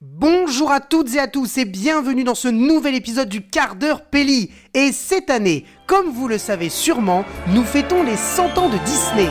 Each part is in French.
Bonjour à toutes et à tous et bienvenue dans ce nouvel épisode du quart d'heure Pelli. Et cette année, comme vous le savez sûrement, nous fêtons les 100 ans de Disney.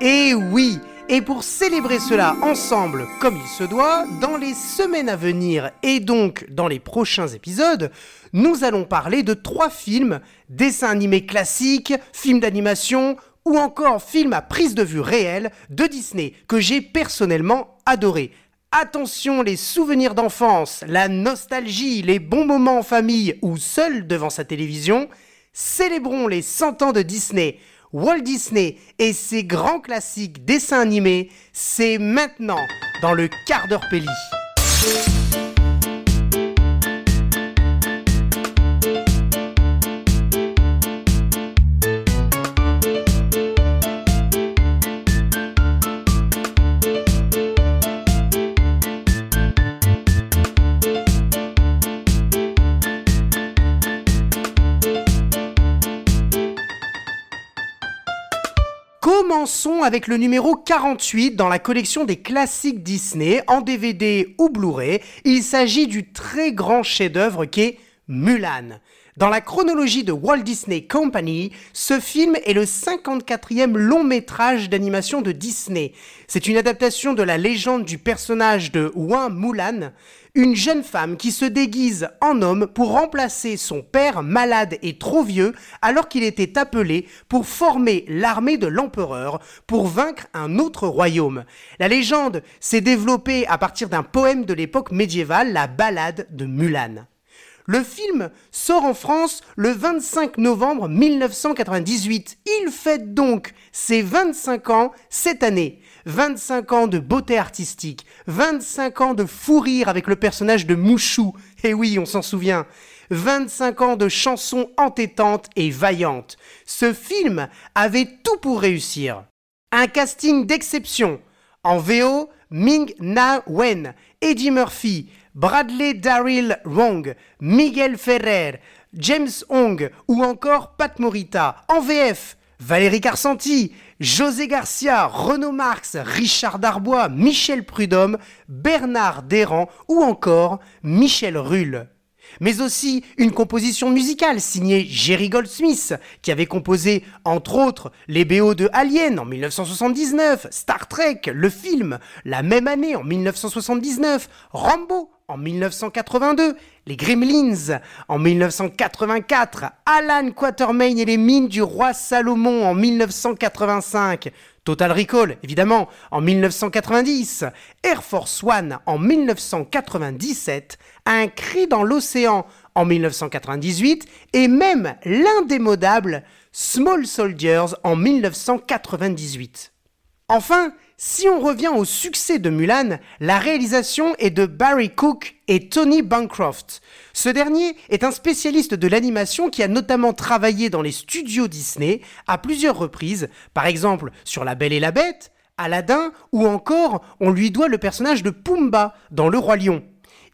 Et oui, et pour célébrer cela ensemble comme il se doit, dans les semaines à venir et donc dans les prochains épisodes, nous allons parler de trois films, dessins animés classiques, films d'animation ou encore films à prise de vue réelle de Disney que j'ai personnellement adoré. Attention, les souvenirs d'enfance, la nostalgie, les bons moments en famille ou seul devant sa télévision, célébrons les 100 ans de Disney. Walt Disney et ses grands classiques dessins animés, c'est maintenant dans le quart d'heure Pelli. Commençons avec le numéro 48 dans la collection des classiques Disney en DVD ou Blu-ray. Il s'agit du très grand chef-d'œuvre qu'est Mulan. Dans la chronologie de Walt Disney Company, ce film est le 54e long métrage d'animation de Disney. C'est une adaptation de la légende du personnage de Wang Mulan, une jeune femme qui se déguise en homme pour remplacer son père malade et trop vieux alors qu'il était appelé pour former l'armée de l'empereur pour vaincre un autre royaume. La légende s'est développée à partir d'un poème de l'époque médiévale, la ballade de Mulan. Le film sort en France le 25 novembre 1998. Il fête donc ses 25 ans cette année. 25 ans de beauté artistique, 25 ans de fou rire avec le personnage de Mouchou, eh oui, on s'en souvient, 25 ans de chansons entêtantes et vaillantes. Ce film avait tout pour réussir. Un casting d'exception. En VO, Ming Na Wen, Eddie Murphy, Bradley Daryl Wong, Miguel Ferrer, James Hong ou encore Pat Morita. En VF, Valérie Carsanti, José Garcia, Renaud Marx, Richard Darbois, Michel Prudhomme, Bernard Desrand ou encore Michel Rulle mais aussi une composition musicale signée Jerry Goldsmith, qui avait composé entre autres les BO de Alien en 1979, Star Trek, le film, la même année en 1979, Rambo en 1982, les Gremlins en 1984, Alan Quatermain et les mines du roi Salomon en 1985, Total Recall, évidemment, en 1990, Air Force One en 1997, Un cri dans l'océan en 1998 et même l'indémodable Small Soldiers en 1998. Enfin, si on revient au succès de Mulan, la réalisation est de Barry Cook et Tony Bancroft. Ce dernier est un spécialiste de l'animation qui a notamment travaillé dans les studios Disney à plusieurs reprises, par exemple sur La Belle et la Bête, Aladdin ou encore on lui doit le personnage de Pumba dans Le Roi Lion.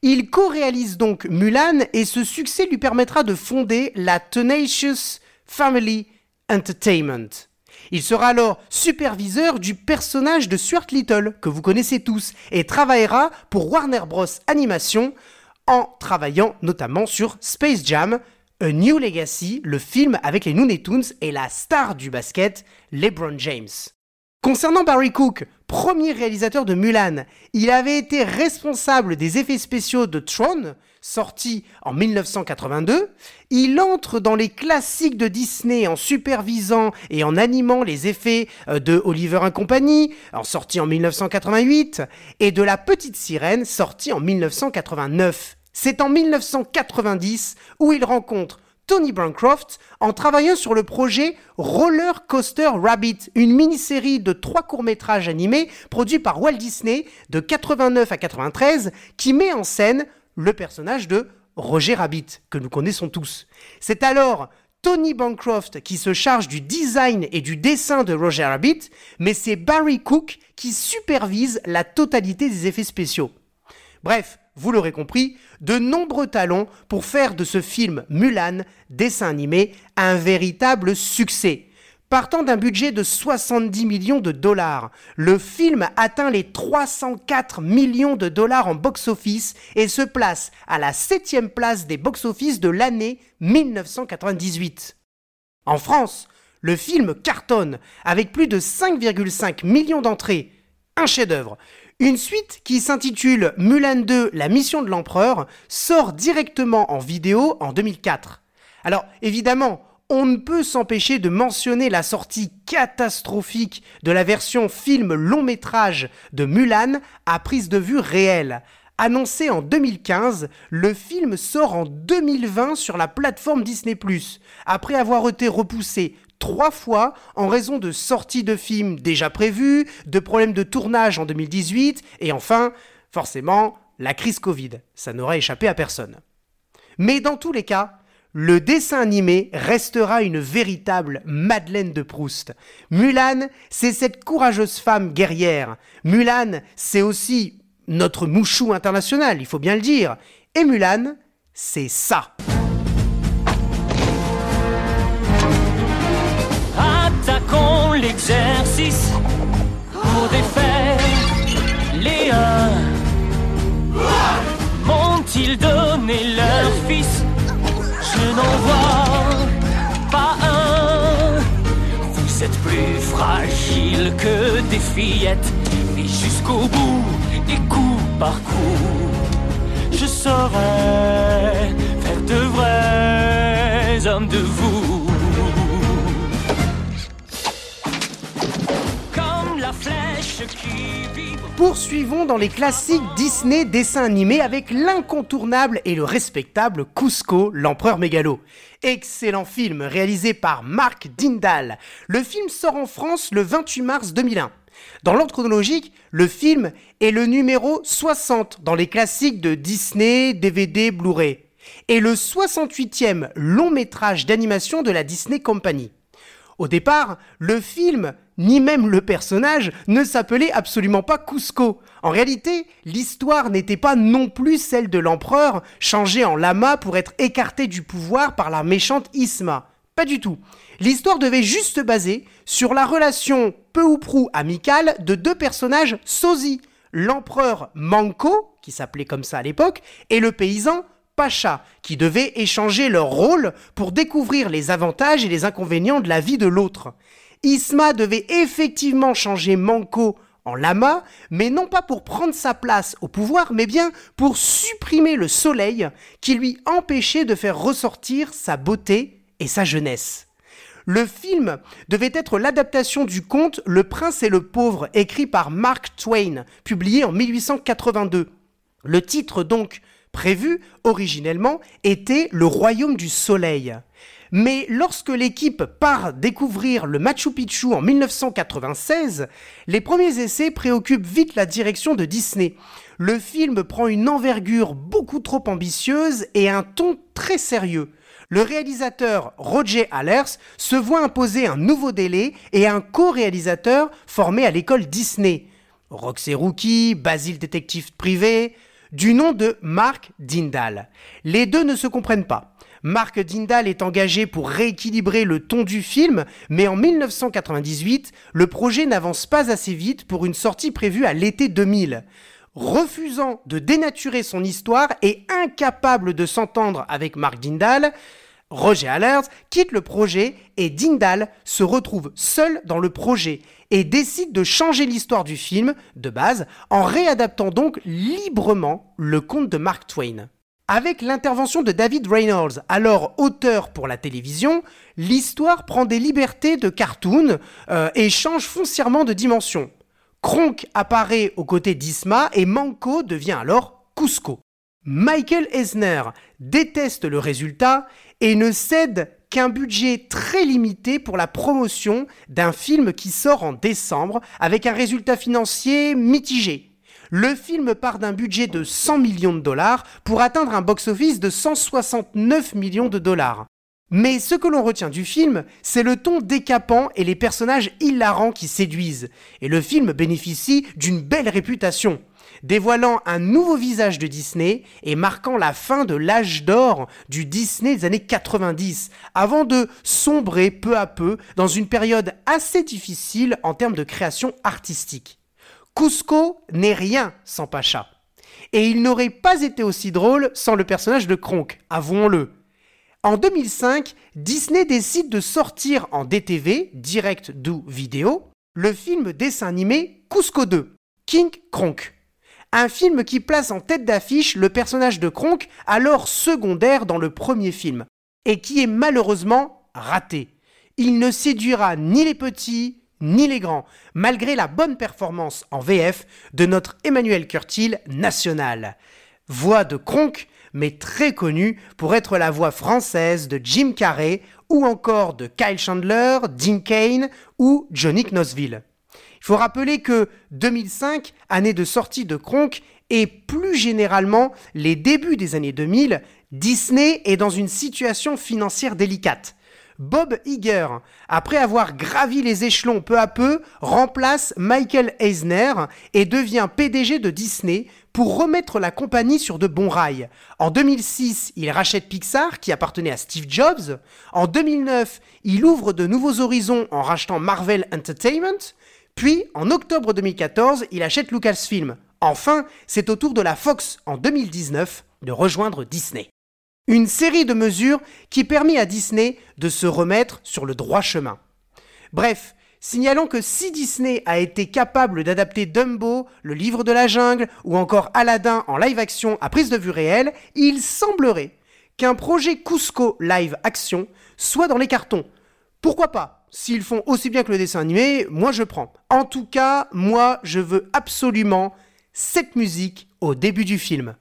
Il co-réalise donc Mulan et ce succès lui permettra de fonder la Tenacious Family Entertainment. Il sera alors superviseur du personnage de Stuart Little, que vous connaissez tous, et travaillera pour Warner Bros. Animation en travaillant notamment sur Space Jam, A New Legacy, le film avec les Looney Tunes et la star du basket, LeBron James. Concernant Barry Cook, premier réalisateur de Mulan, il avait été responsable des effets spéciaux de Tron, sorti en 1982. Il entre dans les classiques de Disney en supervisant et en animant les effets euh, de Oliver and Company, sorti en 1988, et de La Petite Sirène, sorti en 1989. C'est en 1990 où il rencontre Tony Bancroft en travaillant sur le projet Roller Coaster Rabbit, une mini-série de trois courts-métrages animés produits par Walt Disney de 89 à 93 qui met en scène le personnage de Roger Rabbit, que nous connaissons tous. C'est alors Tony Bancroft qui se charge du design et du dessin de Roger Rabbit, mais c'est Barry Cook qui supervise la totalité des effets spéciaux. Bref, vous l'aurez compris, de nombreux talons pour faire de ce film Mulan, dessin animé, un véritable succès. Partant d'un budget de 70 millions de dollars, le film atteint les 304 millions de dollars en box-office et se place à la septième place des box-office de l'année 1998. En France, le film cartonne avec plus de 5,5 millions d'entrées. Un chef-d'œuvre. Une suite qui s'intitule Mulan 2, la mission de l'empereur, sort directement en vidéo en 2004. Alors évidemment, on ne peut s'empêcher de mentionner la sortie catastrophique de la version film long métrage de Mulan à prise de vue réelle. Annoncé en 2015, le film sort en 2020 sur la plateforme Disney ⁇ après avoir été repoussé trois fois en raison de sorties de films déjà prévues, de problèmes de tournage en 2018, et enfin, forcément, la crise Covid. Ça n'aura échappé à personne. Mais dans tous les cas, le dessin animé restera une véritable Madeleine de Proust. Mulan, c'est cette courageuse femme guerrière. Mulan, c'est aussi notre mouchou international, il faut bien le dire. Et Mulan, c'est ça. Attaquons l'exercice pour défaire les M'ont-ils donné leur fils? Je n'en vois pas un. Vous êtes plus fragile que des fillettes, et jusqu'au bout, et coup par coup, je saurais faire de vrais hommes de vous. Poursuivons dans les classiques Disney dessins animés avec l'incontournable et le respectable Cusco, l'empereur mégalo. Excellent film réalisé par Mark Dindal. Le film sort en France le 28 mars 2001. Dans l'ordre chronologique, le film est le numéro 60 dans les classiques de Disney, DVD, Blu-ray, et le 68e long métrage d'animation de la Disney Company. Au départ, le film, ni même le personnage, ne s'appelait absolument pas Cusco. En réalité, l'histoire n'était pas non plus celle de l'empereur, changé en lama pour être écarté du pouvoir par la méchante Isma. Pas du tout. L'histoire devait juste se baser sur la relation peu ou prou amicale de deux personnages sosie. L'empereur Manco, qui s'appelait comme ça à l'époque, et le paysan Pacha, qui devaient échanger leur rôle pour découvrir les avantages et les inconvénients de la vie de l'autre. Isma devait effectivement changer Manco en lama, mais non pas pour prendre sa place au pouvoir, mais bien pour supprimer le soleil qui lui empêchait de faire ressortir sa beauté et sa jeunesse. Le film devait être l'adaptation du conte Le prince et le pauvre écrit par Mark Twain, publié en 1882. Le titre donc prévu originellement était le royaume du soleil. Mais lorsque l'équipe part découvrir le Machu Picchu en 1996, les premiers essais préoccupent vite la direction de Disney. Le film prend une envergure beaucoup trop ambitieuse et un ton très sérieux. Le réalisateur Roger Allers se voit imposer un nouveau délai et un co-réalisateur formé à l'école Disney. Roxy Rookie, Basil Détective Privé, du nom de Mark Dindal. Les deux ne se comprennent pas. Mark Dindal est engagé pour rééquilibrer le ton du film, mais en 1998, le projet n'avance pas assez vite pour une sortie prévue à l'été 2000. Refusant de dénaturer son histoire et incapable de s'entendre avec Mark Dindal, Roger Allers quitte le projet et Dindal se retrouve seul dans le projet et décide de changer l'histoire du film, de base, en réadaptant donc librement le conte de Mark Twain. Avec l'intervention de David Reynolds, alors auteur pour la télévision, l'histoire prend des libertés de cartoon euh, et change foncièrement de dimension. Kronk apparaît aux côtés d'Isma et Manco devient alors Cusco. Michael Eisner déteste le résultat et ne cède qu'un budget très limité pour la promotion d'un film qui sort en décembre avec un résultat financier mitigé. Le film part d'un budget de 100 millions de dollars pour atteindre un box-office de 169 millions de dollars. Mais ce que l'on retient du film, c'est le ton décapant et les personnages hilarants qui séduisent. Et le film bénéficie d'une belle réputation. dévoilant un nouveau visage de Disney et marquant la fin de l'âge d'or du Disney des années 90, avant de sombrer peu à peu dans une période assez difficile en termes de création artistique. Cusco n'est rien sans Pacha. Et il n'aurait pas été aussi drôle sans le personnage de Kronk, avouons-le. En 2005, Disney décide de sortir en DTV, direct do vidéo, le film dessin animé Cusco 2, King Kronk. Un film qui place en tête d'affiche le personnage de Kronk, alors secondaire dans le premier film, et qui est malheureusement raté. Il ne séduira ni les petits ni les grands, malgré la bonne performance en VF de notre Emmanuel Curtil national. Voix de Kronk, mais très connu pour être la voix française de Jim Carrey ou encore de Kyle Chandler, Dean Kane ou Johnny Knoxville. Il faut rappeler que 2005, année de sortie de Kronk, et plus généralement les débuts des années 2000, Disney est dans une situation financière délicate. Bob Iger, après avoir gravi les échelons peu à peu, remplace Michael Eisner et devient PDG de Disney pour remettre la compagnie sur de bons rails. En 2006, il rachète Pixar qui appartenait à Steve Jobs. En 2009, il ouvre de nouveaux horizons en rachetant Marvel Entertainment. Puis, en octobre 2014, il achète Lucasfilm. Enfin, c'est au tour de la Fox en 2019 de rejoindre Disney. Une série de mesures qui permet à Disney de se remettre sur le droit chemin. Bref, signalons que si Disney a été capable d'adapter Dumbo, le livre de la jungle ou encore Aladdin en live action à prise de vue réelle, il semblerait qu'un projet Cusco live action soit dans les cartons. Pourquoi pas? S'ils font aussi bien que le dessin animé, moi je prends. En tout cas, moi je veux absolument cette musique au début du film.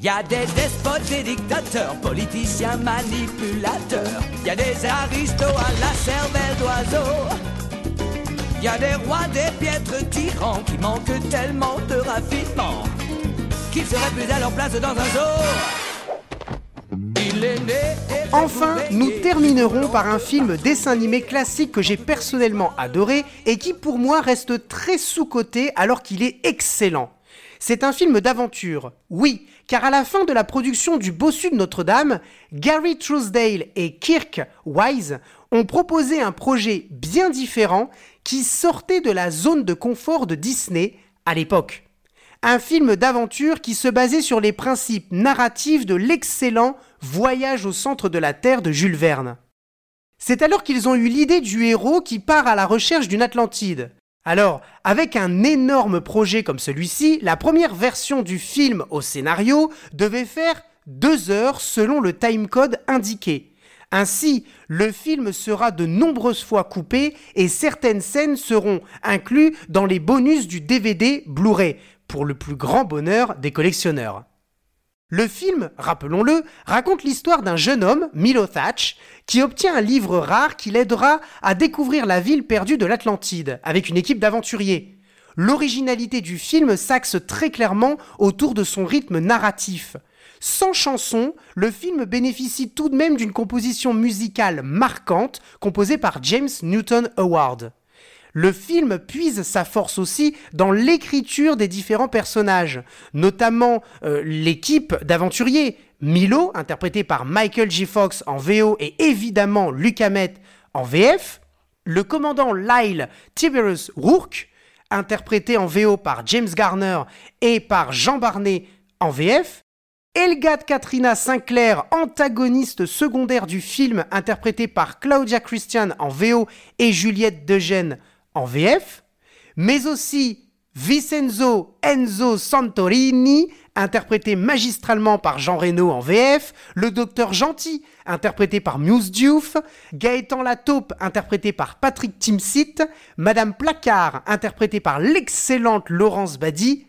Y a des despotes, des dictateurs, politiciens, manipulateurs. Y a des aristos à la cervelle d'oiseau. Y a des rois, des piètres tyrans qui manquent tellement de raffinement qu'ils seraient plus à leur place dans un zoo. Il est né Enfin, nous terminerons par un film dessin animé classique que j'ai personnellement adoré et qui pour moi reste très sous-coté alors qu'il est excellent. C'est un film d'aventure, oui, car à la fin de la production du Bossu de Notre-Dame, Gary Truesdale et Kirk Wise ont proposé un projet bien différent qui sortait de la zone de confort de Disney à l'époque. Un film d'aventure qui se basait sur les principes narratifs de l'excellent Voyage au centre de la Terre de Jules Verne. C'est alors qu'ils ont eu l'idée du héros qui part à la recherche d'une Atlantide. Alors, avec un énorme projet comme celui-ci, la première version du film au scénario devait faire deux heures selon le timecode indiqué. Ainsi, le film sera de nombreuses fois coupé et certaines scènes seront incluses dans les bonus du DVD Blu-ray, pour le plus grand bonheur des collectionneurs. Le film, rappelons-le, raconte l'histoire d'un jeune homme, Milo Thatch, qui obtient un livre rare qui l'aidera à découvrir la ville perdue de l'Atlantide, avec une équipe d'aventuriers. L'originalité du film s'axe très clairement autour de son rythme narratif. Sans chanson, le film bénéficie tout de même d'une composition musicale marquante composée par James Newton Howard. Le film puise sa force aussi dans l'écriture des différents personnages, notamment euh, l'équipe d'aventuriers. Milo, interprété par Michael J. Fox en VO et évidemment Luc Hamet en VF. Le commandant Lyle Tiberius Rourke, interprété en VO par James Garner et par Jean Barnet en VF. Elgad Katrina Sinclair, antagoniste secondaire du film, interprété par Claudia Christian en VO et Juliette Degène en VF, mais aussi Vincenzo Enzo Santorini, interprété magistralement par Jean Reno en VF, le docteur Gentil, interprété par Muse Diouf, Gaëtan Lataupe, interprété par Patrick Timsit, Madame Placard, interprétée par l'excellente Laurence Badi,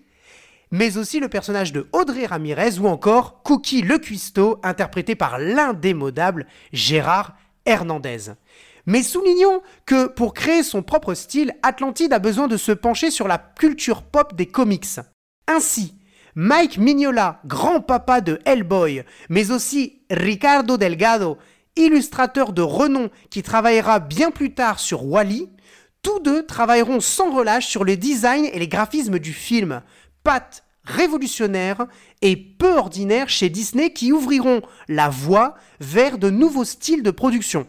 mais aussi le personnage de Audrey Ramirez ou encore Cookie le Cuisto, interprété par l'indémodable Gérard Hernandez. Mais soulignons que pour créer son propre style, Atlantide a besoin de se pencher sur la culture pop des comics. Ainsi, Mike Mignola, grand-papa de Hellboy, mais aussi Ricardo Delgado, illustrateur de renom qui travaillera bien plus tard sur Wally, tous deux travailleront sans relâche sur le design et les graphismes du film, pattes révolutionnaires et peu ordinaires chez Disney qui ouvriront la voie vers de nouveaux styles de production.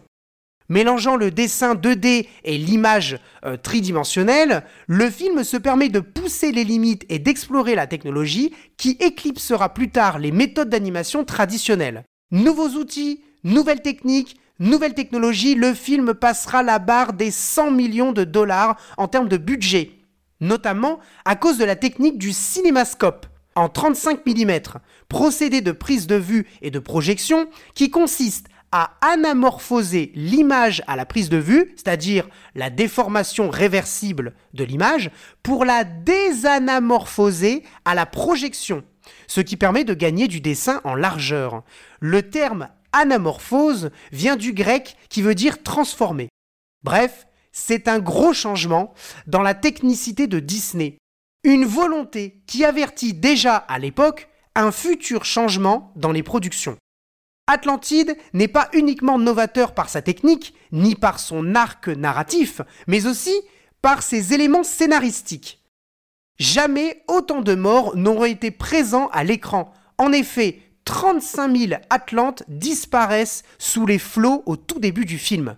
Mélangeant le dessin 2D et l'image euh, tridimensionnelle, le film se permet de pousser les limites et d'explorer la technologie qui éclipsera plus tard les méthodes d'animation traditionnelles. Nouveaux outils, nouvelles techniques, nouvelles technologies, le film passera la barre des 100 millions de dollars en termes de budget, notamment à cause de la technique du cinémascope en 35 mm, procédé de prise de vue et de projection qui consiste à anamorphoser l'image à la prise de vue, c'est-à-dire la déformation réversible de l'image, pour la désanamorphoser à la projection, ce qui permet de gagner du dessin en largeur. Le terme anamorphose vient du grec qui veut dire transformer. Bref, c'est un gros changement dans la technicité de Disney. Une volonté qui avertit déjà à l'époque un futur changement dans les productions. Atlantide n'est pas uniquement novateur par sa technique, ni par son arc narratif, mais aussi par ses éléments scénaristiques. Jamais autant de morts n'auraient été présents à l'écran. En effet, 35 000 Atlantes disparaissent sous les flots au tout début du film.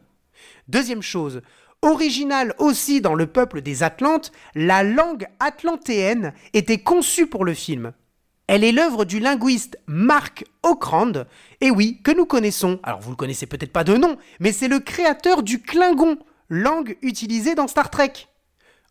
Deuxième chose, originale aussi dans le peuple des Atlantes, la langue atlantéenne était conçue pour le film. Elle est l'œuvre du linguiste Mark Okrand, et oui, que nous connaissons, alors vous le connaissez peut-être pas de nom, mais c'est le créateur du Klingon, langue utilisée dans Star Trek.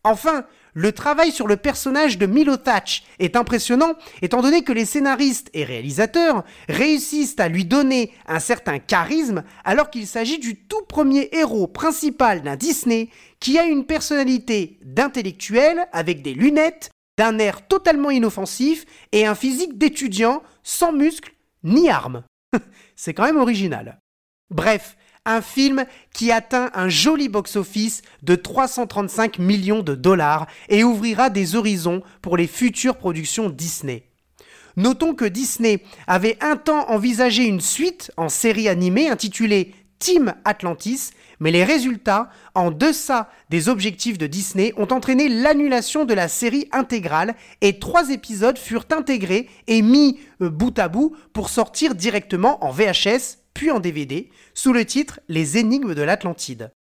Enfin, le travail sur le personnage de Milo Thatch est impressionnant étant donné que les scénaristes et réalisateurs réussissent à lui donner un certain charisme alors qu'il s'agit du tout premier héros principal d'un Disney qui a une personnalité d'intellectuel avec des lunettes, d'un air totalement inoffensif et un physique d'étudiant sans muscles ni armes. C'est quand même original. Bref, un film qui atteint un joli box-office de 335 millions de dollars et ouvrira des horizons pour les futures productions Disney. Notons que Disney avait un temps envisagé une suite en série animée intitulée Team Atlantis, mais les résultats, en deçà des objectifs de Disney, ont entraîné l'annulation de la série intégrale et trois épisodes furent intégrés et mis euh, bout à bout pour sortir directement en VHS puis en DVD, sous le titre Les énigmes de l'Atlantide.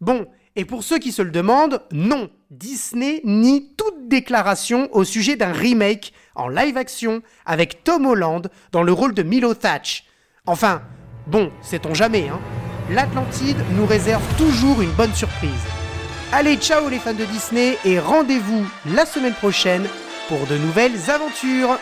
Bon, et pour ceux qui se le demandent, non, Disney nie toute déclaration au sujet d'un remake en live action avec Tom Holland dans le rôle de Milo Thatch. Enfin, bon, sait-on jamais, hein L'Atlantide nous réserve toujours une bonne surprise. Allez, ciao les fans de Disney et rendez-vous la semaine prochaine pour de nouvelles aventures